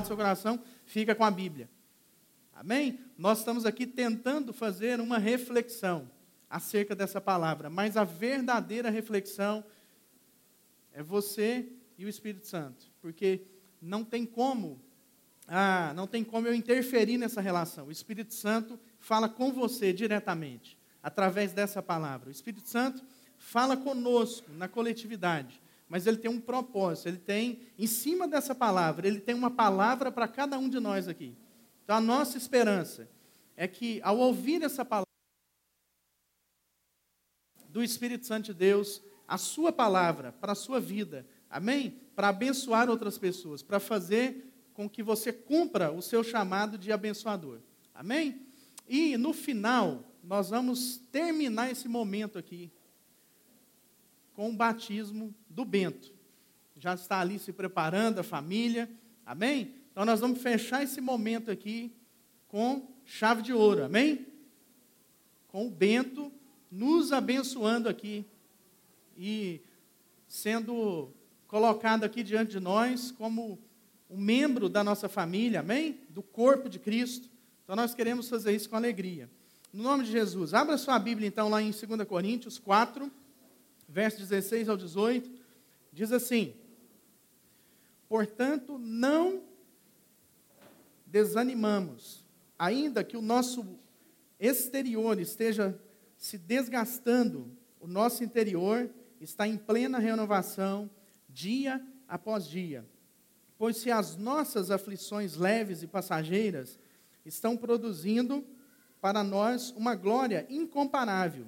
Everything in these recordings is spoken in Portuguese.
falar do seu coração, fica com a Bíblia. Amém? Nós estamos aqui tentando fazer uma reflexão acerca dessa palavra, mas a verdadeira reflexão é você e o Espírito Santo, porque não tem como, ah, não tem como eu interferir nessa relação. O Espírito Santo fala com você diretamente através dessa palavra. O Espírito Santo fala conosco na coletividade, mas ele tem um propósito, ele tem, em cima dessa palavra, ele tem uma palavra para cada um de nós aqui. Então a nossa esperança é que, ao ouvir essa palavra do Espírito Santo de Deus, a sua palavra para a sua vida, amém? Para abençoar outras pessoas, para fazer com que você cumpra o seu chamado de abençoador, amém? E no final, nós vamos terminar esse momento aqui com o batismo do Bento. Já está ali se preparando a família, amém? Então nós vamos fechar esse momento aqui com chave de ouro, amém? Com o Bento nos abençoando aqui e sendo colocado aqui diante de nós como um membro da nossa família, amém? Do corpo de Cristo. Então nós queremos fazer isso com alegria. No nome de Jesus. Abra sua Bíblia então lá em 2 Coríntios 4, versos 16 ao 18. Diz assim: Portanto, não desanimamos, ainda que o nosso exterior esteja se desgastando, o nosso interior está em plena renovação, dia após dia. Pois se as nossas aflições leves e passageiras estão produzindo para nós uma glória incomparável,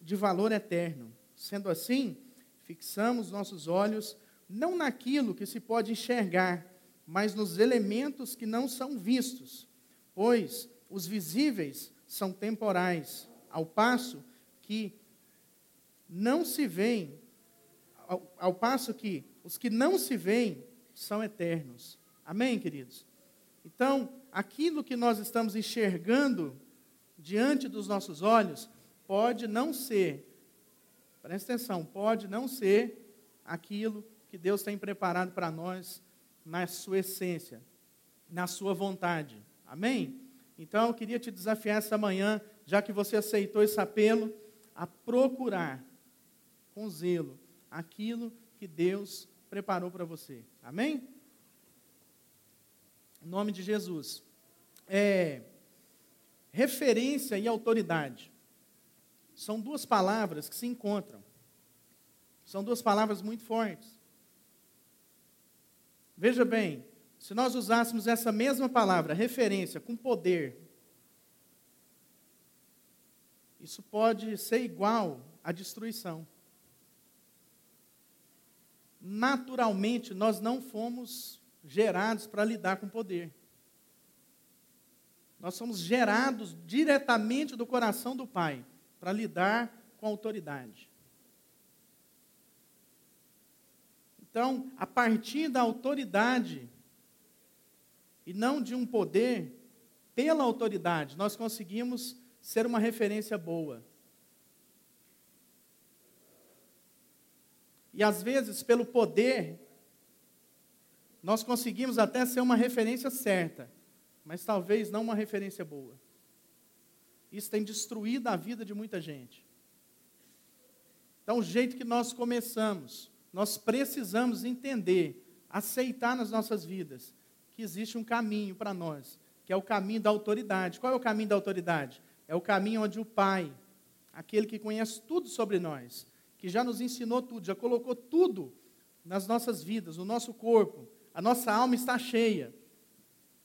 de valor eterno. Sendo assim, fixamos nossos olhos não naquilo que se pode enxergar, mas nos elementos que não são vistos, pois os visíveis são temporais, ao passo que não se veem, ao, ao passo que os que não se veem são eternos. Amém, queridos? Então, aquilo que nós estamos enxergando diante dos nossos olhos pode não ser, presta atenção, pode não ser aquilo que Deus tem preparado para nós na sua essência, na sua vontade. Amém? Então eu queria te desafiar essa manhã, já que você aceitou esse apelo, a procurar com zelo aquilo que Deus preparou para você. Amém? Em nome de Jesus. É, referência e autoridade. São duas palavras que se encontram. São duas palavras muito fortes. Veja bem, se nós usássemos essa mesma palavra, referência, com poder, isso pode ser igual à destruição. Naturalmente, nós não fomos gerados para lidar com poder. Nós somos gerados diretamente do coração do Pai para lidar com a autoridade. Então, a partir da autoridade e não de um poder, pela autoridade, nós conseguimos ser uma referência boa. E às vezes, pelo poder, nós conseguimos até ser uma referência certa, mas talvez não uma referência boa. Isso tem destruído a vida de muita gente. Então, o jeito que nós começamos, nós precisamos entender, aceitar nas nossas vidas, que existe um caminho para nós, que é o caminho da autoridade. Qual é o caminho da autoridade? É o caminho onde o Pai, aquele que conhece tudo sobre nós, que já nos ensinou tudo, já colocou tudo nas nossas vidas, no nosso corpo, a nossa alma está cheia.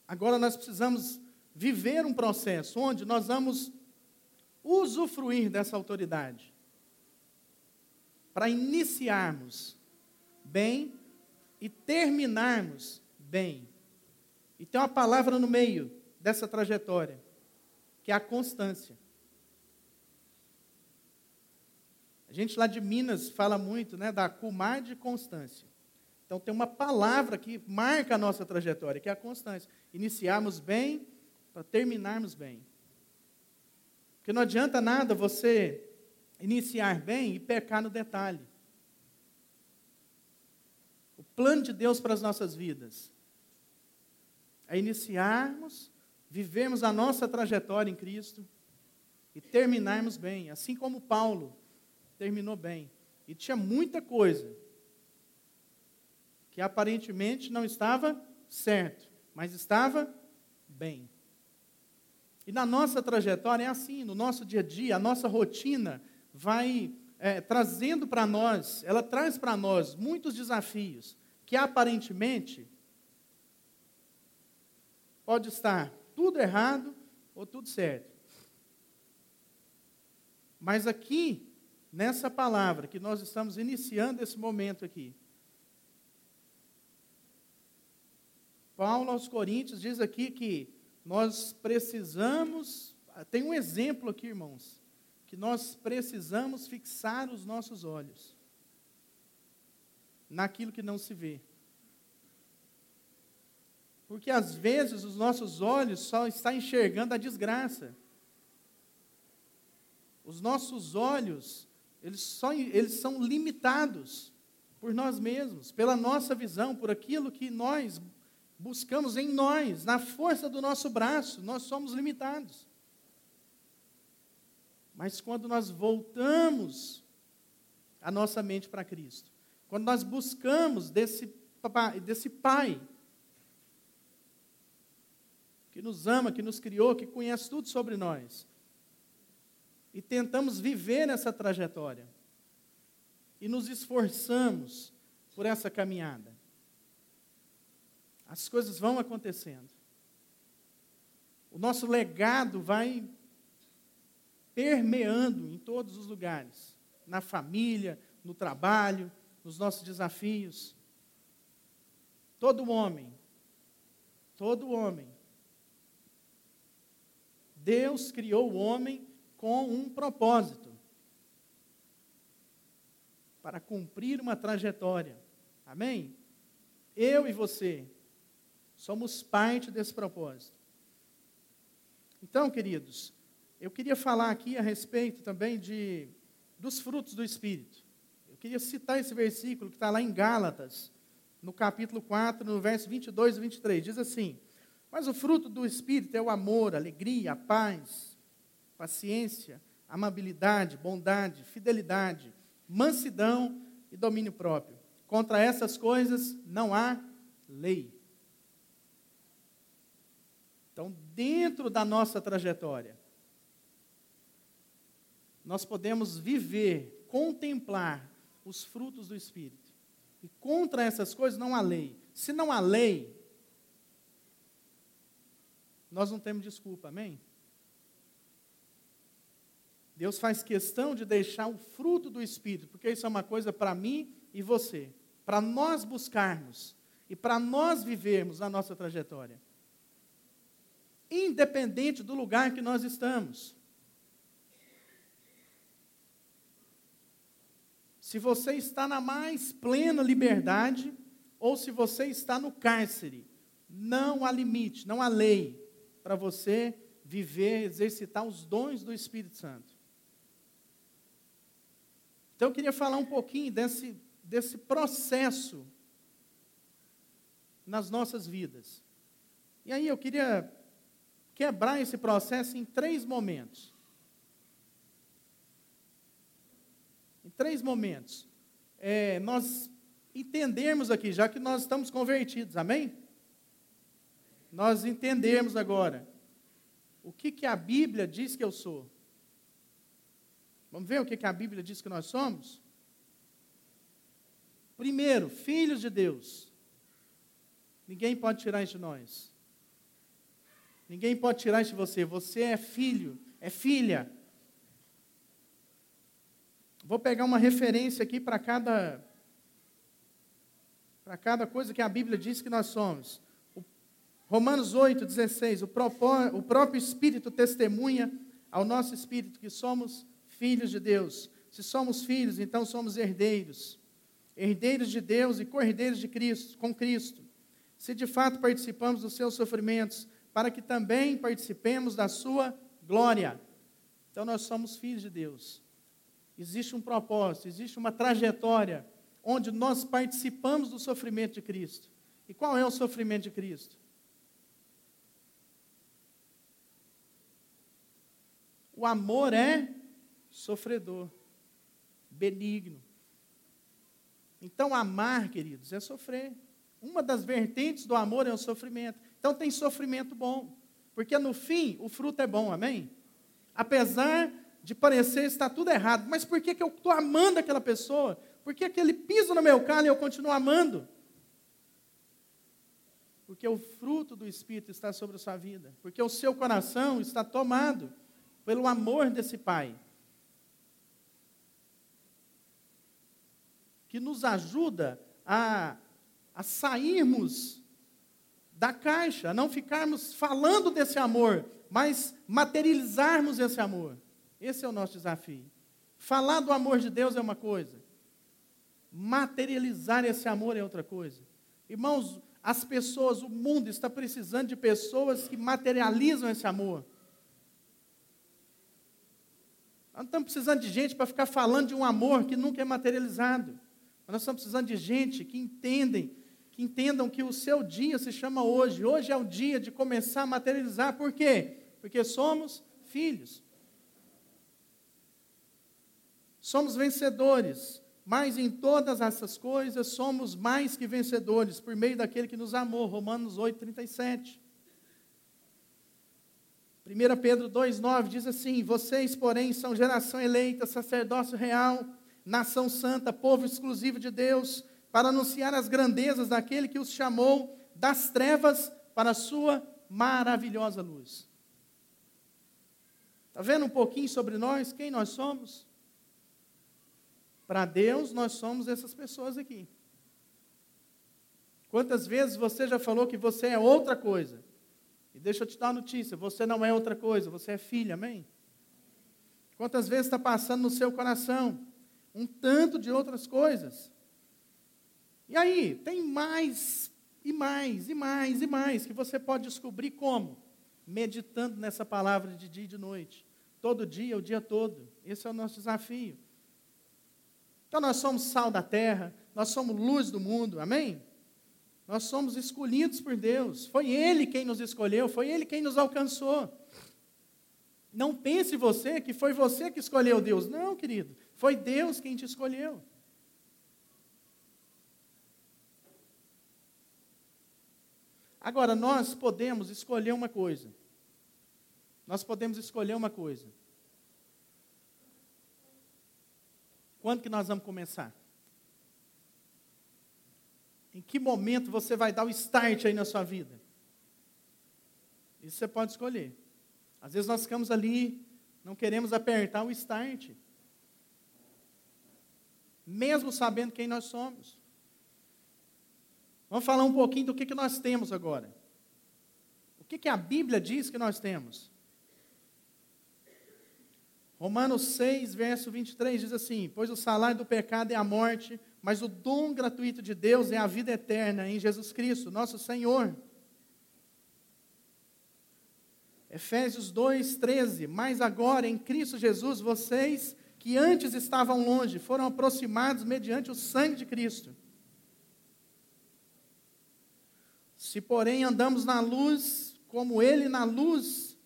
Agora nós precisamos viver um processo onde nós vamos usufruir dessa autoridade para iniciarmos bem e terminarmos bem. E tem uma palavra no meio dessa trajetória, que é a constância. A gente lá de Minas fala muito né, da cumar de constância. Então tem uma palavra que marca a nossa trajetória, que é a constância. Iniciarmos bem para terminarmos bem. Porque não adianta nada você iniciar bem e pecar no detalhe. O plano de Deus para as nossas vidas a iniciarmos, vivermos a nossa trajetória em Cristo e terminarmos bem, assim como Paulo terminou bem. E tinha muita coisa que aparentemente não estava certo, mas estava bem. E na nossa trajetória é assim, no nosso dia a dia, a nossa rotina vai é, trazendo para nós, ela traz para nós muitos desafios que aparentemente pode estar tudo errado ou tudo certo. Mas aqui, nessa palavra que nós estamos iniciando esse momento aqui, Paulo aos Coríntios diz aqui que nós precisamos, tem um exemplo aqui, irmãos, que nós precisamos fixar os nossos olhos naquilo que não se vê. Porque às vezes os nossos olhos só estão enxergando a desgraça. Os nossos olhos, eles, só, eles são limitados por nós mesmos, pela nossa visão, por aquilo que nós buscamos em nós, na força do nosso braço, nós somos limitados. Mas quando nós voltamos a nossa mente para Cristo, quando nós buscamos desse, desse Pai, que nos ama, que nos criou, que conhece tudo sobre nós, e tentamos viver essa trajetória, e nos esforçamos por essa caminhada, as coisas vão acontecendo. O nosso legado vai permeando em todos os lugares, na família, no trabalho, nos nossos desafios. Todo homem, todo homem, Deus criou o homem com um propósito para cumprir uma trajetória. Amém? Eu e você somos parte desse propósito. Então, queridos, eu queria falar aqui a respeito também de, dos frutos do Espírito. Eu queria citar esse versículo que está lá em Gálatas, no capítulo 4, no verso 22 e 23. Diz assim: Mas o fruto do Espírito é o amor, alegria, paz, paciência, amabilidade, bondade, fidelidade, mansidão e domínio próprio. Contra essas coisas não há lei. Então, dentro da nossa trajetória, nós podemos viver, contemplar os frutos do Espírito. E contra essas coisas não há lei. Se não há lei, nós não temos desculpa, amém? Deus faz questão de deixar o fruto do Espírito, porque isso é uma coisa para mim e você, para nós buscarmos e para nós vivermos a nossa trajetória, independente do lugar que nós estamos. se você está na mais plena liberdade ou se você está no cárcere. Não há limite, não há lei para você viver, exercitar os dons do Espírito Santo. Então eu queria falar um pouquinho desse, desse processo nas nossas vidas. E aí eu queria quebrar esse processo em três momentos. em três momentos. É, nós entendermos aqui, já que nós estamos convertidos, amém? Nós entendermos agora o que, que a Bíblia diz que eu sou. Vamos ver o que, que a Bíblia diz que nós somos? Primeiro, filhos de Deus. Ninguém pode tirar isso de nós. Ninguém pode tirar isso de você. Você é filho, é filha. Vou pegar uma referência aqui para cada para cada coisa que a Bíblia diz que nós somos. O Romanos 8, 16. O, propó, o próprio Espírito testemunha ao nosso espírito que somos filhos de Deus. Se somos filhos, então somos herdeiros. Herdeiros de Deus e cordeiros de Cristo, com Cristo. Se de fato participamos dos seus sofrimentos, para que também participemos da sua glória. Então nós somos filhos de Deus. Existe um propósito, existe uma trajetória onde nós participamos do sofrimento de Cristo. E qual é o sofrimento de Cristo? O amor é sofredor, benigno. Então, amar, queridos, é sofrer. Uma das vertentes do amor é o sofrimento. Então, tem sofrimento bom. Porque no fim, o fruto é bom, amém? Apesar de parecer estar tudo errado. Mas por que, que eu estou amando aquela pessoa? Por que aquele piso no meu carro e eu continuo amando? Porque o fruto do Espírito está sobre a sua vida. Porque o seu coração está tomado pelo amor desse Pai. Que nos ajuda a, a sairmos da caixa, não ficarmos falando desse amor, mas materializarmos esse amor. Esse é o nosso desafio. Falar do amor de Deus é uma coisa, materializar esse amor é outra coisa. Irmãos, as pessoas, o mundo está precisando de pessoas que materializam esse amor. Nós não estamos precisando de gente para ficar falando de um amor que nunca é materializado. Nós estamos precisando de gente que entendem, que entendam que o seu dia se chama hoje. Hoje é o dia de começar a materializar. Por quê? Porque somos filhos. Somos vencedores, mas em todas essas coisas somos mais que vencedores por meio daquele que nos amou. Romanos 8, 37. 1 Pedro 2,9 diz assim: Vocês, porém, são geração eleita, sacerdócio real, nação santa, povo exclusivo de Deus, para anunciar as grandezas daquele que os chamou das trevas para a sua maravilhosa luz. Está vendo um pouquinho sobre nós, quem nós somos? Para Deus, nós somos essas pessoas aqui. Quantas vezes você já falou que você é outra coisa? E deixa eu te dar uma notícia: você não é outra coisa, você é filho, amém? Quantas vezes está passando no seu coração um tanto de outras coisas? E aí, tem mais, e mais, e mais, e mais, que você pode descobrir como? Meditando nessa palavra de dia e de noite. Todo dia, o dia todo. Esse é o nosso desafio. Então nós somos sal da terra, nós somos luz do mundo, amém? Nós somos escolhidos por Deus. Foi Ele quem nos escolheu, foi Ele quem nos alcançou. Não pense você que foi você que escolheu Deus. Não, querido. Foi Deus quem te escolheu. Agora, nós podemos escolher uma coisa. Nós podemos escolher uma coisa. Quando que nós vamos começar? Em que momento você vai dar o start aí na sua vida? Isso você pode escolher. Às vezes nós ficamos ali, não queremos apertar o start. Mesmo sabendo quem nós somos. Vamos falar um pouquinho do que, que nós temos agora. O que, que a Bíblia diz que nós temos? Romanos 6, verso 23 diz assim: Pois o salário do pecado é a morte, mas o dom gratuito de Deus é a vida eterna em Jesus Cristo, nosso Senhor. Efésios 2, 13: Mas agora em Cristo Jesus, vocês que antes estavam longe foram aproximados mediante o sangue de Cristo. Se, porém, andamos na luz, como Ele na luz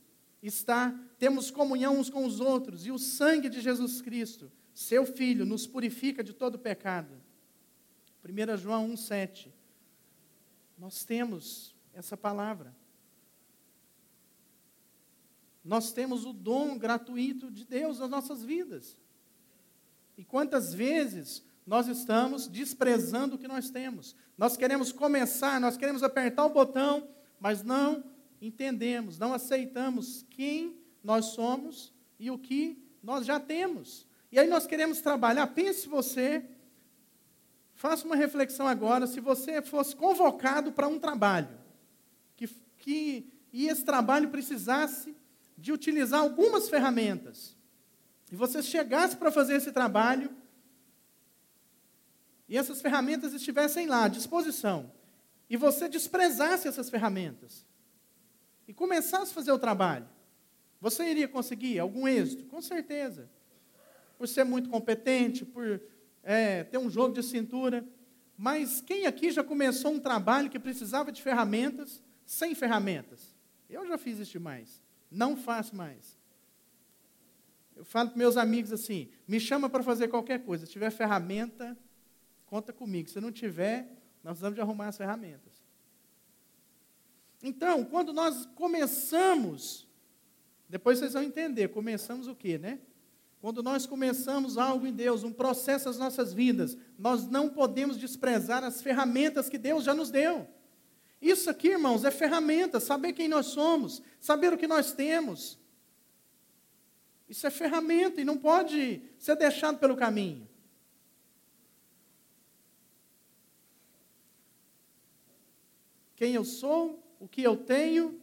está, temos comunhão uns com os outros, e o sangue de Jesus Cristo, seu Filho, nos purifica de todo pecado. 1 João 1,7. Nós temos essa palavra. Nós temos o dom gratuito de Deus nas nossas vidas. E quantas vezes nós estamos desprezando o que nós temos? Nós queremos começar, nós queremos apertar o botão, mas não entendemos, não aceitamos quem nós somos e o que nós já temos. E aí nós queremos trabalhar. Pense você, faça uma reflexão agora, se você fosse convocado para um trabalho, que, que, e esse trabalho precisasse de utilizar algumas ferramentas, e você chegasse para fazer esse trabalho, e essas ferramentas estivessem lá à disposição, e você desprezasse essas ferramentas, e começasse a fazer o trabalho, você iria conseguir algum êxito? Com certeza. Por ser muito competente, por é, ter um jogo de cintura. Mas quem aqui já começou um trabalho que precisava de ferramentas sem ferramentas? Eu já fiz isso demais. Não faço mais. Eu falo para meus amigos assim: me chama para fazer qualquer coisa. Se tiver ferramenta, conta comigo. Se não tiver, nós precisamos de arrumar as ferramentas. Então, quando nós começamos, depois vocês vão entender, começamos o quê, né? Quando nós começamos algo em Deus, um processo nas nossas vidas, nós não podemos desprezar as ferramentas que Deus já nos deu. Isso aqui, irmãos, é ferramenta, saber quem nós somos, saber o que nós temos. Isso é ferramenta e não pode ser deixado pelo caminho. Quem eu sou, o que eu tenho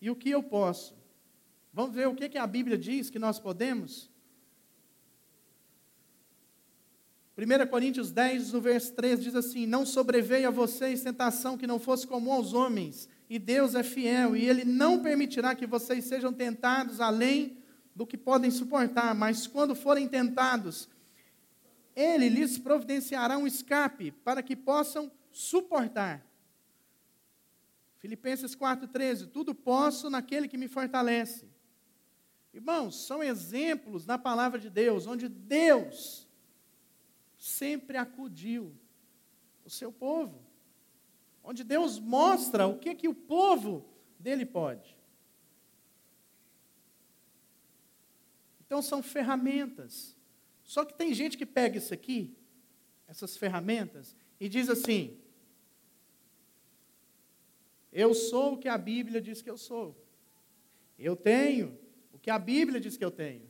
e o que eu posso. Vamos ver o que, que a Bíblia diz que nós podemos? 1 Coríntios 10, no verso 3, diz assim: Não sobreveio a vocês tentação que não fosse comum aos homens, e Deus é fiel, e Ele não permitirá que vocês sejam tentados além do que podem suportar, mas quando forem tentados, Ele lhes providenciará um escape para que possam suportar. Filipenses 4,13: Tudo posso naquele que me fortalece. Irmãos, são exemplos na palavra de Deus, onde Deus sempre acudiu o seu povo. Onde Deus mostra o que, que o povo dele pode. Então são ferramentas. Só que tem gente que pega isso aqui, essas ferramentas, e diz assim: Eu sou o que a Bíblia diz que eu sou. Eu tenho o que a Bíblia diz que eu tenho.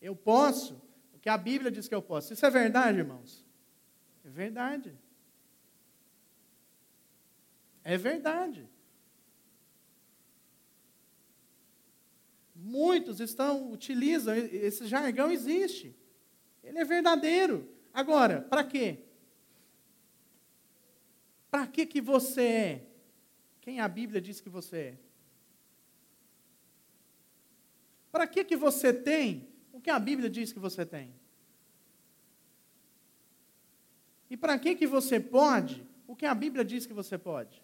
Eu posso que a Bíblia diz que eu posso. Isso é verdade, irmãos? É verdade. É verdade. Muitos estão utilizam esse jargão existe. Ele é verdadeiro. Agora, para quê? Para que que você é? Quem a Bíblia diz que você é? Para que que você tem o que a Bíblia diz que você tem? E para que que você pode o que a Bíblia diz que você pode?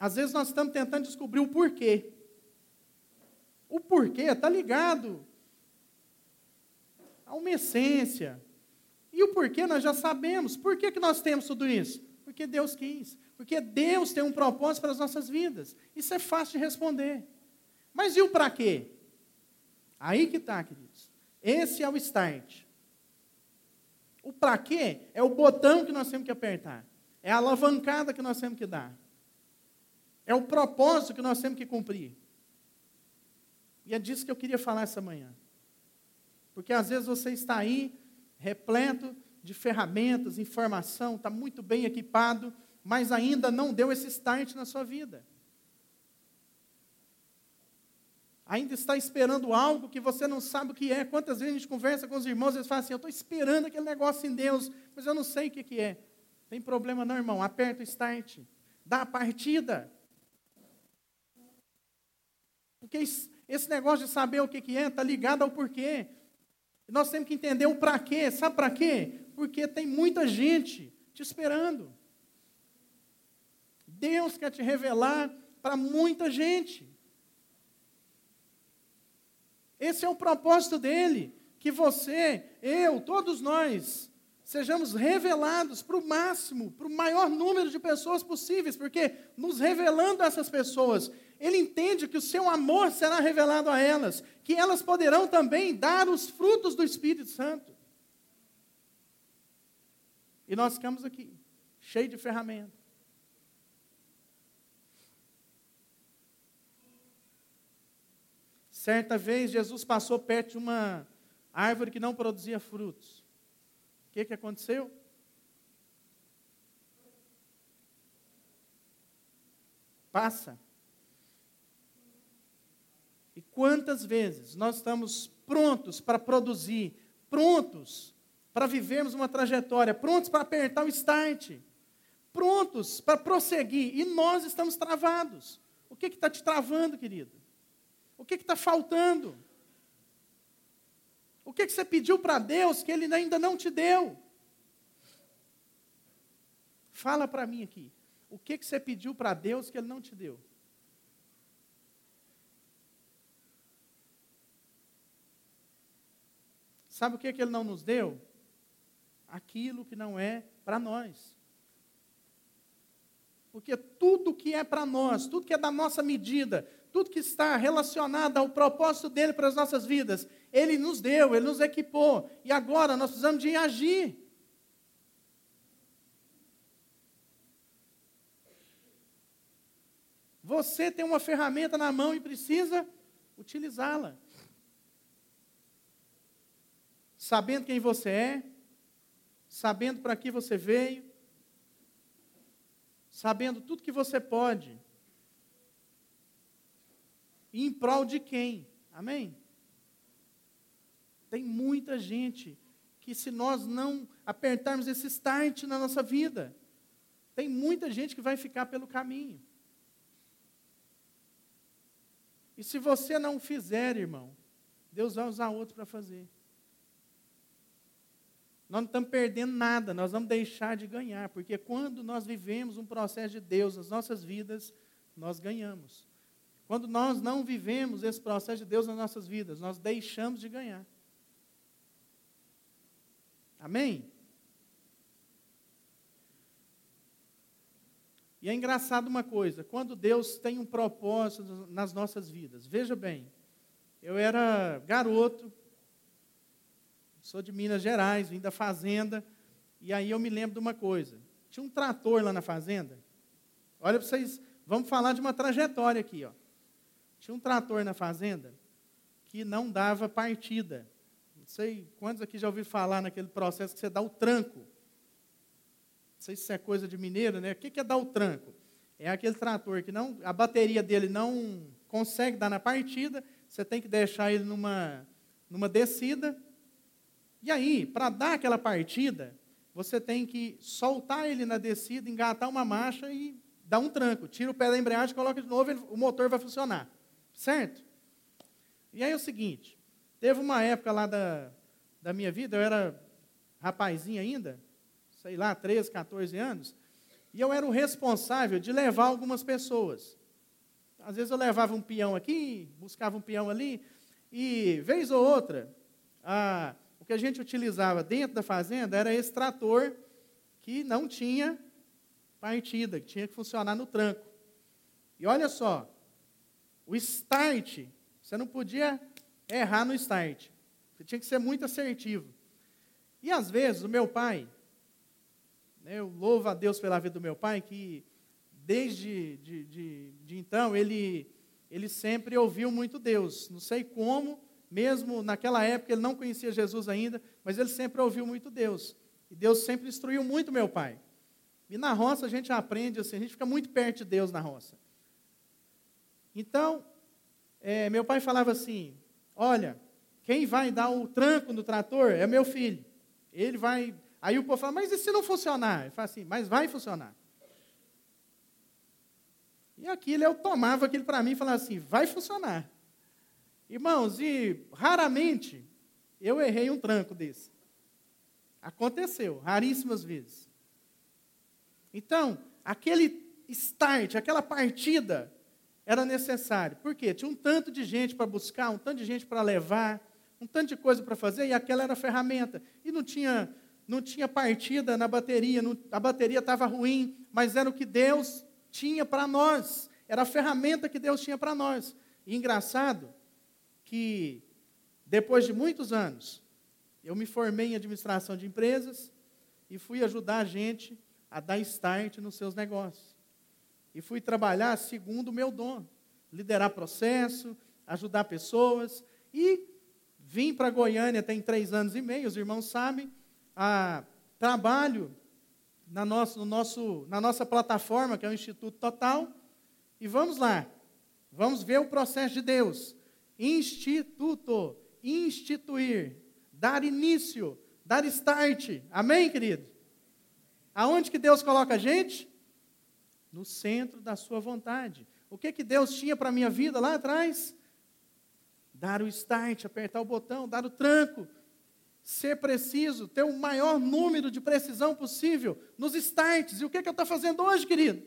Às vezes nós estamos tentando descobrir o porquê. O porquê está ligado a uma essência. E o porquê nós já sabemos. Por que, que nós temos tudo isso? Porque Deus quis. Porque Deus tem um propósito para as nossas vidas. Isso é fácil de responder. Mas e o para quê? Aí que está, queridos. Esse é o start. O para quê é o botão que nós temos que apertar. É a alavancada que nós temos que dar. É o propósito que nós temos que cumprir. E é disso que eu queria falar essa manhã. Porque às vezes você está aí, repleto de ferramentas, informação, está muito bem equipado, mas ainda não deu esse start na sua vida. ainda está esperando algo que você não sabe o que é. Quantas vezes a gente conversa com os irmãos, eles falam assim: Eu estou esperando aquele negócio em Deus, mas eu não sei o que, que é. Tem problema não, irmão. Aperta o start, dá a partida. Porque esse negócio de saber o que, que é está ligado ao porquê. E nós temos que entender o para quê. Sabe para quê? Porque tem muita gente te esperando. Deus quer te revelar para muita gente. Esse é o propósito dele, que você, eu, todos nós, sejamos revelados para o máximo, para o maior número de pessoas possíveis, porque nos revelando a essas pessoas, ele entende que o seu amor será revelado a elas, que elas poderão também dar os frutos do Espírito Santo. E nós ficamos aqui, cheio de ferramentas. Certa vez, Jesus passou perto de uma árvore que não produzia frutos. O que, que aconteceu? Passa. E quantas vezes nós estamos prontos para produzir, prontos para vivermos uma trajetória, prontos para apertar o start, prontos para prosseguir, e nós estamos travados. O que está te travando, querido? O que está faltando? O que, que você pediu para Deus que Ele ainda não te deu? Fala para mim aqui. O que, que você pediu para Deus que Ele não te deu? Sabe o que, que Ele não nos deu? Aquilo que não é para nós. Porque tudo que é para nós, tudo que é da nossa medida, tudo que está relacionado ao propósito dele para as nossas vidas, ele nos deu, ele nos equipou. E agora nós precisamos de agir. Você tem uma ferramenta na mão e precisa utilizá-la. Sabendo quem você é, sabendo para que você veio, sabendo tudo que você pode. E em prol de quem? Amém? Tem muita gente que, se nós não apertarmos esse start na nossa vida, tem muita gente que vai ficar pelo caminho. E se você não fizer, irmão, Deus vai usar outro para fazer. Nós não estamos perdendo nada, nós vamos deixar de ganhar, porque quando nós vivemos um processo de Deus nas nossas vidas, nós ganhamos. Quando nós não vivemos esse processo de Deus nas nossas vidas, nós deixamos de ganhar. Amém? E é engraçado uma coisa, quando Deus tem um propósito nas nossas vidas. Veja bem, eu era garoto, sou de Minas Gerais, vim da fazenda, e aí eu me lembro de uma coisa. Tinha um trator lá na fazenda. Olha para vocês, vamos falar de uma trajetória aqui, ó. Tinha um trator na fazenda que não dava partida. Não sei quantos aqui já ouviram falar naquele processo que você dá o tranco sei se é coisa de mineiro, né? O que é dar o tranco? É aquele trator que não, a bateria dele não consegue dar na partida, você tem que deixar ele numa, numa descida. E aí, para dar aquela partida, você tem que soltar ele na descida, engatar uma marcha e dar um tranco. Tira o pé da embreagem, coloca de novo, o motor vai funcionar. Certo? E aí é o seguinte, teve uma época lá da, da minha vida, eu era rapazinho ainda, sei lá, 13, 14 anos, e eu era o responsável de levar algumas pessoas. Às vezes eu levava um peão aqui, buscava um peão ali, e vez ou outra, a, o que a gente utilizava dentro da fazenda era esse trator que não tinha partida, que tinha que funcionar no tranco. E olha só, o start, você não podia errar no start. Você tinha que ser muito assertivo. E às vezes o meu pai, né, eu louvo a Deus pela vida do meu pai, que desde de, de, de então ele, ele sempre ouviu muito Deus. Não sei como, mesmo naquela época ele não conhecia Jesus ainda, mas ele sempre ouviu muito Deus. E Deus sempre instruiu muito meu pai. E na roça a gente aprende assim, a gente fica muito perto de Deus na roça. Então, é, meu pai falava assim: olha, quem vai dar o tranco no trator é meu filho. Ele vai Aí o povo fala, mas e se não funcionar? Ele fala assim, mas vai funcionar. E aquilo, eu tomava aquilo para mim e falava assim, vai funcionar. Irmãos, e raramente eu errei um tranco desse. Aconteceu, raríssimas vezes. Então, aquele start, aquela partida era necessário. Por quê? Tinha um tanto de gente para buscar, um tanto de gente para levar, um tanto de coisa para fazer, e aquela era a ferramenta. E não tinha não tinha partida na bateria, não, a bateria estava ruim, mas era o que Deus tinha para nós, era a ferramenta que Deus tinha para nós. E engraçado que, depois de muitos anos, eu me formei em administração de empresas e fui ajudar a gente a dar start nos seus negócios. E fui trabalhar segundo o meu dom, liderar processo, ajudar pessoas. E vim para Goiânia tem três anos e meio, os irmãos sabem, a trabalho na, nosso, no nosso, na nossa plataforma, que é o Instituto Total, e vamos lá, vamos ver o processo de Deus. Instituto, instituir, dar início, dar start. Amém, querido? Aonde que Deus coloca a gente? No centro da sua vontade. O que, que Deus tinha para a minha vida lá atrás? Dar o start, apertar o botão, dar o tranco, ser preciso, ter o maior número de precisão possível nos starts. E o que, que eu estou fazendo hoje, querido?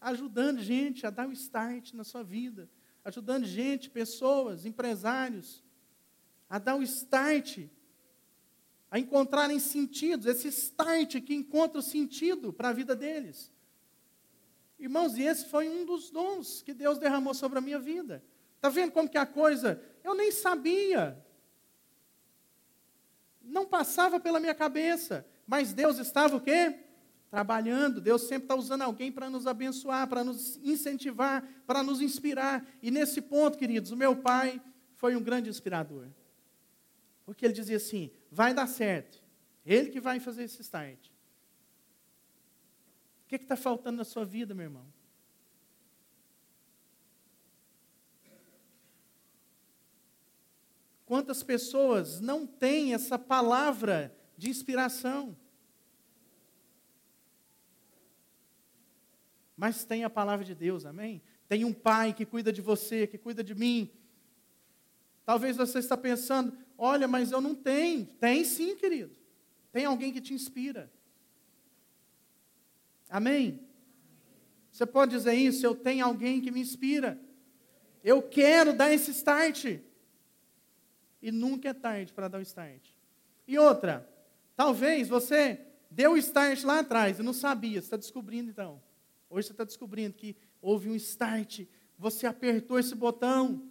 Ajudando gente a dar o start na sua vida. Ajudando gente, pessoas, empresários, a dar o start a encontrarem sentidos, esse start que encontra o sentido para a vida deles. Irmãos, e esse foi um dos dons que Deus derramou sobre a minha vida. Está vendo como que a coisa, eu nem sabia. Não passava pela minha cabeça, mas Deus estava o quê? Trabalhando. Deus sempre está usando alguém para nos abençoar, para nos incentivar, para nos inspirar. E nesse ponto, queridos, o meu pai foi um grande inspirador. Porque ele dizia assim: vai dar certo. Ele que vai fazer esse start. O que está faltando na sua vida, meu irmão? Quantas pessoas não têm essa palavra de inspiração? Mas tem a palavra de Deus, amém? Tem um pai que cuida de você, que cuida de mim. Talvez você está pensando, Olha, mas eu não tenho. Tem sim, querido. Tem alguém que te inspira. Amém? Você pode dizer isso? Eu tenho alguém que me inspira. Eu quero dar esse start. E nunca é tarde para dar o start. E outra, talvez você deu o start lá atrás e não sabia, você está descobrindo então. Hoje você está descobrindo que houve um start, você apertou esse botão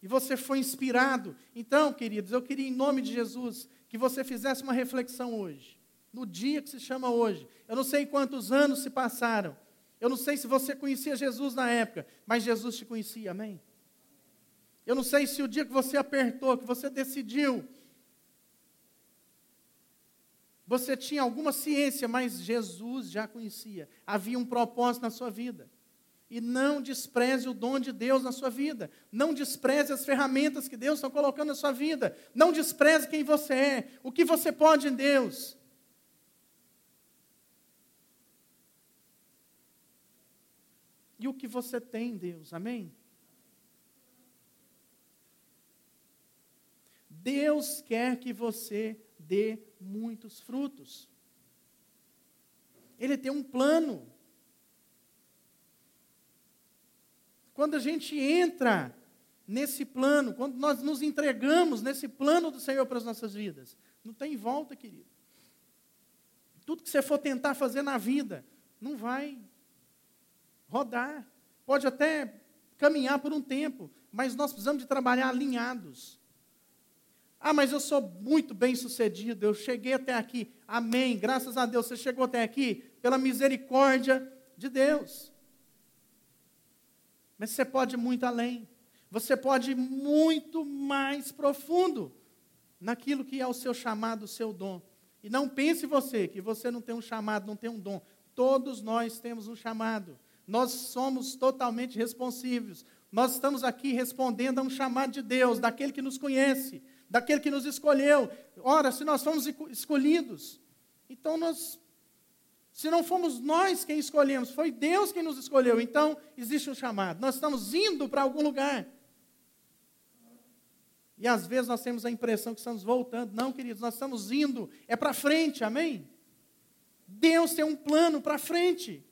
e você foi inspirado. Então, queridos, eu queria, em nome de Jesus, que você fizesse uma reflexão hoje, no dia que se chama hoje. Eu não sei quantos anos se passaram, eu não sei se você conhecia Jesus na época, mas Jesus te conhecia, amém? Eu não sei se o dia que você apertou, que você decidiu, você tinha alguma ciência, mas Jesus já conhecia. Havia um propósito na sua vida. E não despreze o dom de Deus na sua vida. Não despreze as ferramentas que Deus está colocando na sua vida. Não despreze quem você é, o que você pode em Deus. E o que você tem em Deus, amém? Deus quer que você dê muitos frutos. Ele tem um plano. Quando a gente entra nesse plano, quando nós nos entregamos nesse plano do Senhor para as nossas vidas, não tem volta, querido. Tudo que você for tentar fazer na vida, não vai rodar. Pode até caminhar por um tempo, mas nós precisamos de trabalhar alinhados. Ah, mas eu sou muito bem sucedido, eu cheguei até aqui. Amém. Graças a Deus, você chegou até aqui pela misericórdia de Deus. Mas você pode ir muito além. Você pode ir muito mais profundo naquilo que é o seu chamado, o seu dom. E não pense você que você não tem um chamado, não tem um dom. Todos nós temos um chamado. Nós somos totalmente responsivos. Nós estamos aqui respondendo a um chamado de Deus, daquele que nos conhece, daquele que nos escolheu. Ora, se nós fomos escolhidos, então nós se não fomos nós quem escolhemos, foi Deus quem nos escolheu. Então, existe um chamado. Nós estamos indo para algum lugar. E às vezes nós temos a impressão que estamos voltando. Não, queridos, nós estamos indo. É para frente, amém? Deus tem um plano para frente.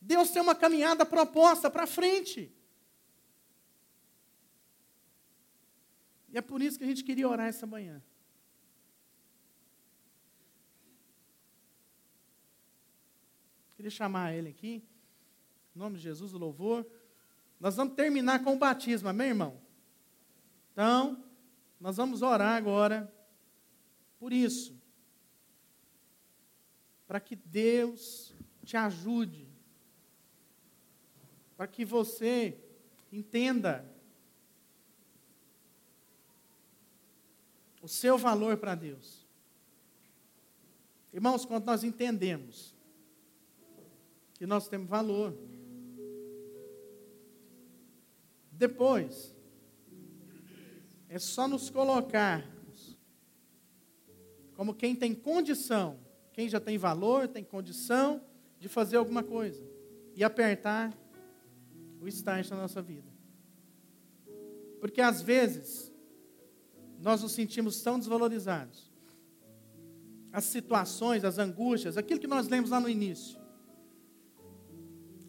Deus tem uma caminhada proposta para frente. E é por isso que a gente queria orar essa manhã. Queria chamar ele aqui. Em nome de Jesus, o louvor. Nós vamos terminar com o batismo, amém, irmão? Então, nós vamos orar agora por isso. Para que Deus te ajude. Para que você entenda o seu valor para Deus. Irmãos, quando nós entendemos que nós temos valor. Depois, é só nos colocarmos como quem tem condição, quem já tem valor, tem condição de fazer alguma coisa e apertar o start na nossa vida. Porque às vezes nós nos sentimos tão desvalorizados. As situações, as angústias, aquilo que nós lemos lá no início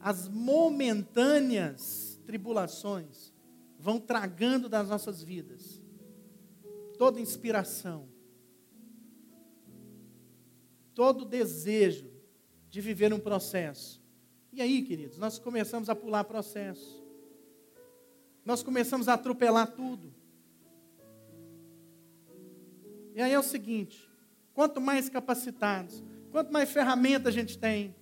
as momentâneas tribulações vão tragando das nossas vidas toda inspiração, todo desejo de viver um processo. E aí, queridos, nós começamos a pular processo. Nós começamos a atropelar tudo. E aí é o seguinte: quanto mais capacitados, quanto mais ferramenta a gente tem,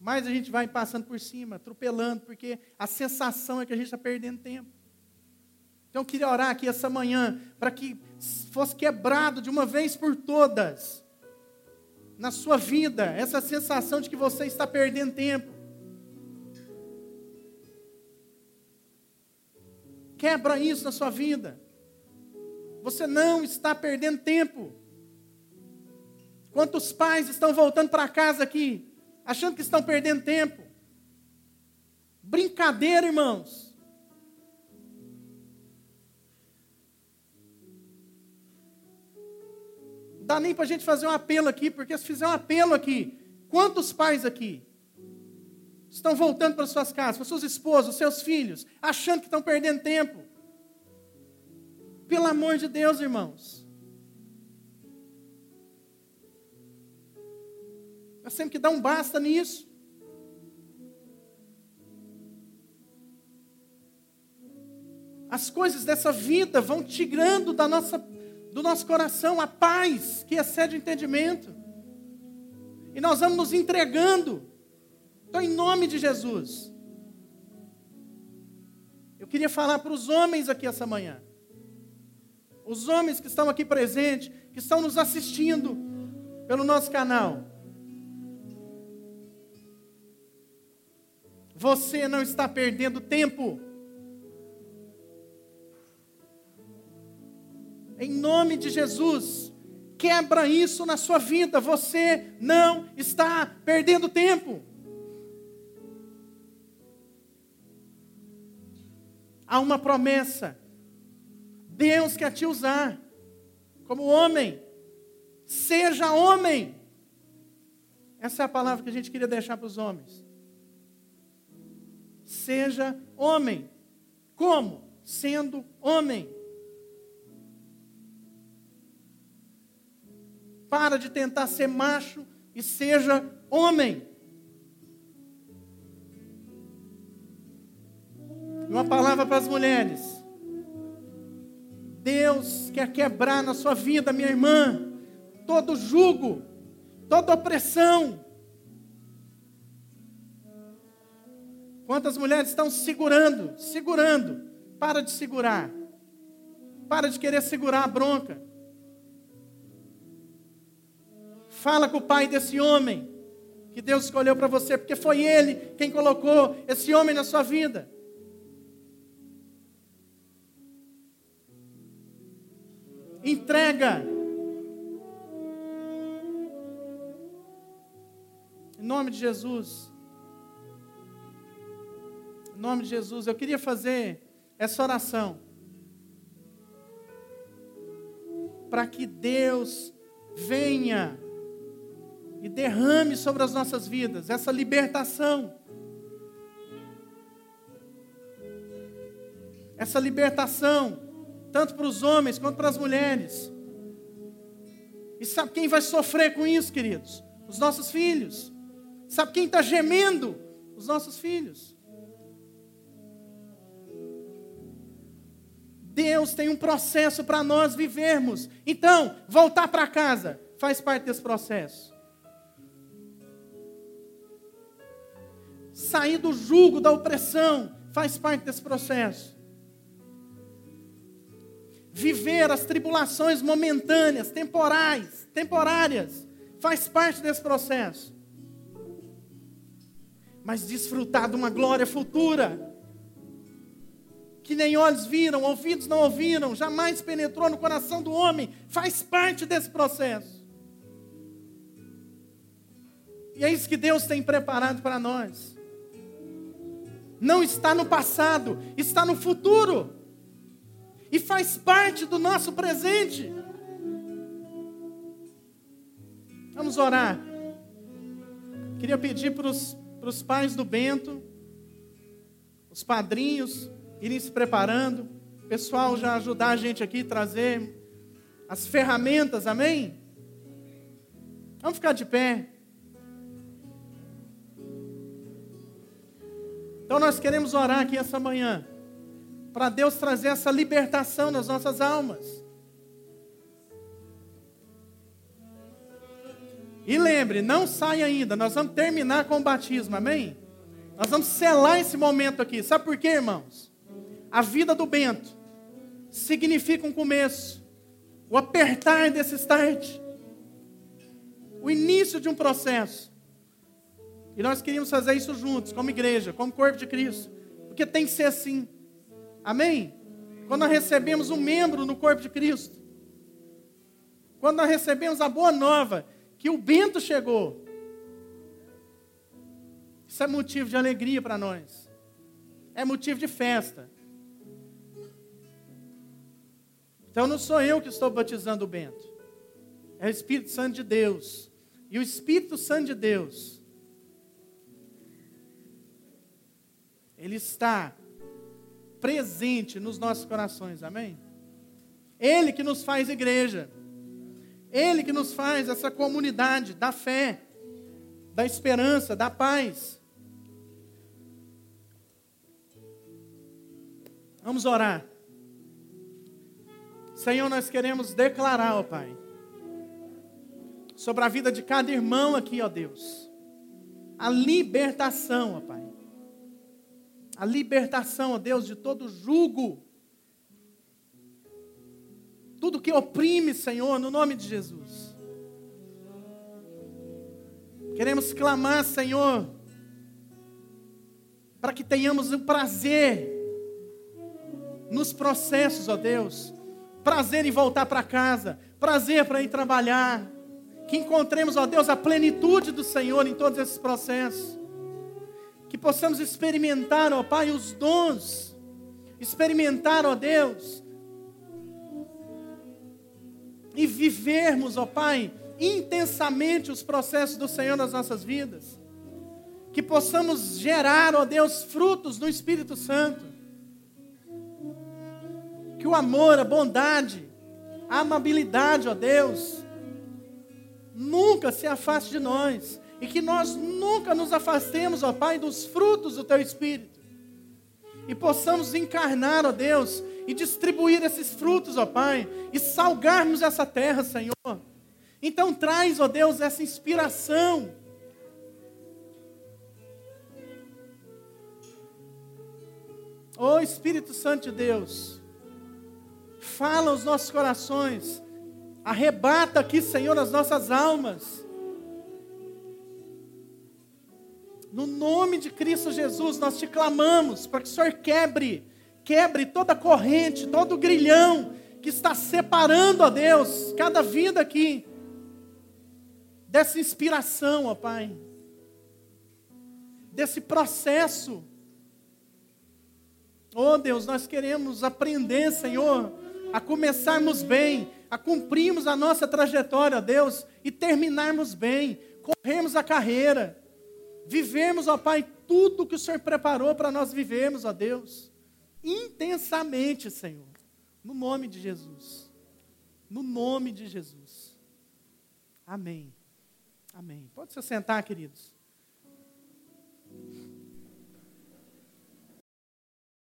mais a gente vai passando por cima, atropelando, porque a sensação é que a gente está perdendo tempo. Então eu queria orar aqui essa manhã para que fosse quebrado de uma vez por todas na sua vida essa sensação de que você está perdendo tempo. Quebra isso na sua vida. Você não está perdendo tempo. Quantos pais estão voltando para casa aqui, achando que estão perdendo tempo? Brincadeira, irmãos. Não dá nem para a gente fazer um apelo aqui, porque se fizer um apelo aqui, quantos pais aqui estão voltando para suas casas, para suas esposas, seus filhos, achando que estão perdendo tempo? Pelo amor de Deus, irmãos. Nós temos que dar um basta nisso. As coisas dessa vida vão tirando da nossa, do nosso coração a paz que excede o entendimento. E nós vamos nos entregando. Então, em nome de Jesus. Eu queria falar para os homens aqui essa manhã os homens que estão aqui presentes, que estão nos assistindo pelo nosso canal. Você não está perdendo tempo. Em nome de Jesus, quebra isso na sua vida. Você não está perdendo tempo. Há uma promessa Deus quer te usar como homem. Seja homem. Essa é a palavra que a gente queria deixar para os homens. Seja homem. Como? Sendo homem. Para de tentar ser macho e seja homem. Uma palavra para as mulheres. Deus quer quebrar na sua vida, minha irmã, todo jugo, toda opressão. Quantas mulheres estão segurando, segurando, para de segurar, para de querer segurar a bronca. Fala com o pai desse homem que Deus escolheu para você, porque foi ele quem colocou esse homem na sua vida. Entrega. Em nome de Jesus. Em nome de Jesus, eu queria fazer essa oração. Para que Deus venha e derrame sobre as nossas vidas essa libertação. Essa libertação tanto para os homens quanto para as mulheres. E sabe quem vai sofrer com isso, queridos? Os nossos filhos. Sabe quem está gemendo? Os nossos filhos. Deus tem um processo para nós vivermos. Então, voltar para casa faz parte desse processo. Sair do jugo da opressão faz parte desse processo viver as tribulações momentâneas, temporais, temporárias, faz parte desse processo. Mas desfrutar de uma glória futura, que nem olhos viram, ouvidos não ouviram, jamais penetrou no coração do homem, faz parte desse processo. E é isso que Deus tem preparado para nós. Não está no passado, está no futuro e faz parte do nosso presente. Vamos orar. Queria pedir para os pais do Bento, os padrinhos, irem se preparando, o pessoal já ajudar a gente aqui, trazer as ferramentas, amém? Vamos ficar de pé. Então nós queremos orar aqui essa manhã, para Deus trazer essa libertação nas nossas almas. E lembre, não sai ainda, nós vamos terminar com o batismo, amém? Nós vamos selar esse momento aqui. Sabe por quê, irmãos? A vida do Bento significa um começo, o apertar desse start, o início de um processo. E nós queríamos fazer isso juntos, como igreja, como corpo de Cristo, porque tem que ser assim, amém? Quando nós recebemos um membro no corpo de Cristo, quando nós recebemos a boa nova, que o Bento chegou. Isso é motivo de alegria para nós. É motivo de festa. Então não sou eu que estou batizando o Bento. É o Espírito Santo de Deus. E o Espírito Santo de Deus, ele está presente nos nossos corações, amém? Ele que nos faz igreja. Ele que nos faz essa comunidade da fé, da esperança, da paz. Vamos orar. Senhor, nós queremos declarar, ó Pai, sobre a vida de cada irmão aqui, ó Deus, a libertação, ó Pai. A libertação, ó Deus, de todo jugo tudo que oprime, Senhor, no nome de Jesus. Queremos clamar, Senhor, para que tenhamos o prazer nos processos, ó Deus. Prazer em voltar para casa, prazer para ir trabalhar. Que encontremos, ó Deus, a plenitude do Senhor em todos esses processos. Que possamos experimentar, ó Pai, os dons. Experimentar, ó Deus, e vivermos, ó Pai, intensamente os processos do Senhor nas nossas vidas. Que possamos gerar, ó Deus, frutos no Espírito Santo. Que o amor, a bondade, a amabilidade, ó Deus, nunca se afaste de nós. E que nós nunca nos afastemos, ó Pai, dos frutos do Teu Espírito. E possamos encarnar, ó Deus, e distribuir esses frutos, ó Pai, e salgarmos essa terra, Senhor. Então traz, ó Deus, essa inspiração. Ó Espírito Santo de Deus, fala aos nossos corações, arrebata aqui, Senhor, as nossas almas. No nome de Cristo Jesus, nós te clamamos para que o Senhor quebre quebre toda corrente, todo grilhão que está separando, ó Deus, cada vida aqui dessa inspiração, ó Pai, desse processo. Oh Deus, nós queremos aprender, Senhor, a começarmos bem, a cumprirmos a nossa trajetória, Deus, e terminarmos bem, corrermos a carreira, vivermos, ó Pai, tudo que o Senhor preparou para nós vivermos, ó Deus intensamente, Senhor. No nome de Jesus. No nome de Jesus. Amém. Amém. Pode se sentar, queridos.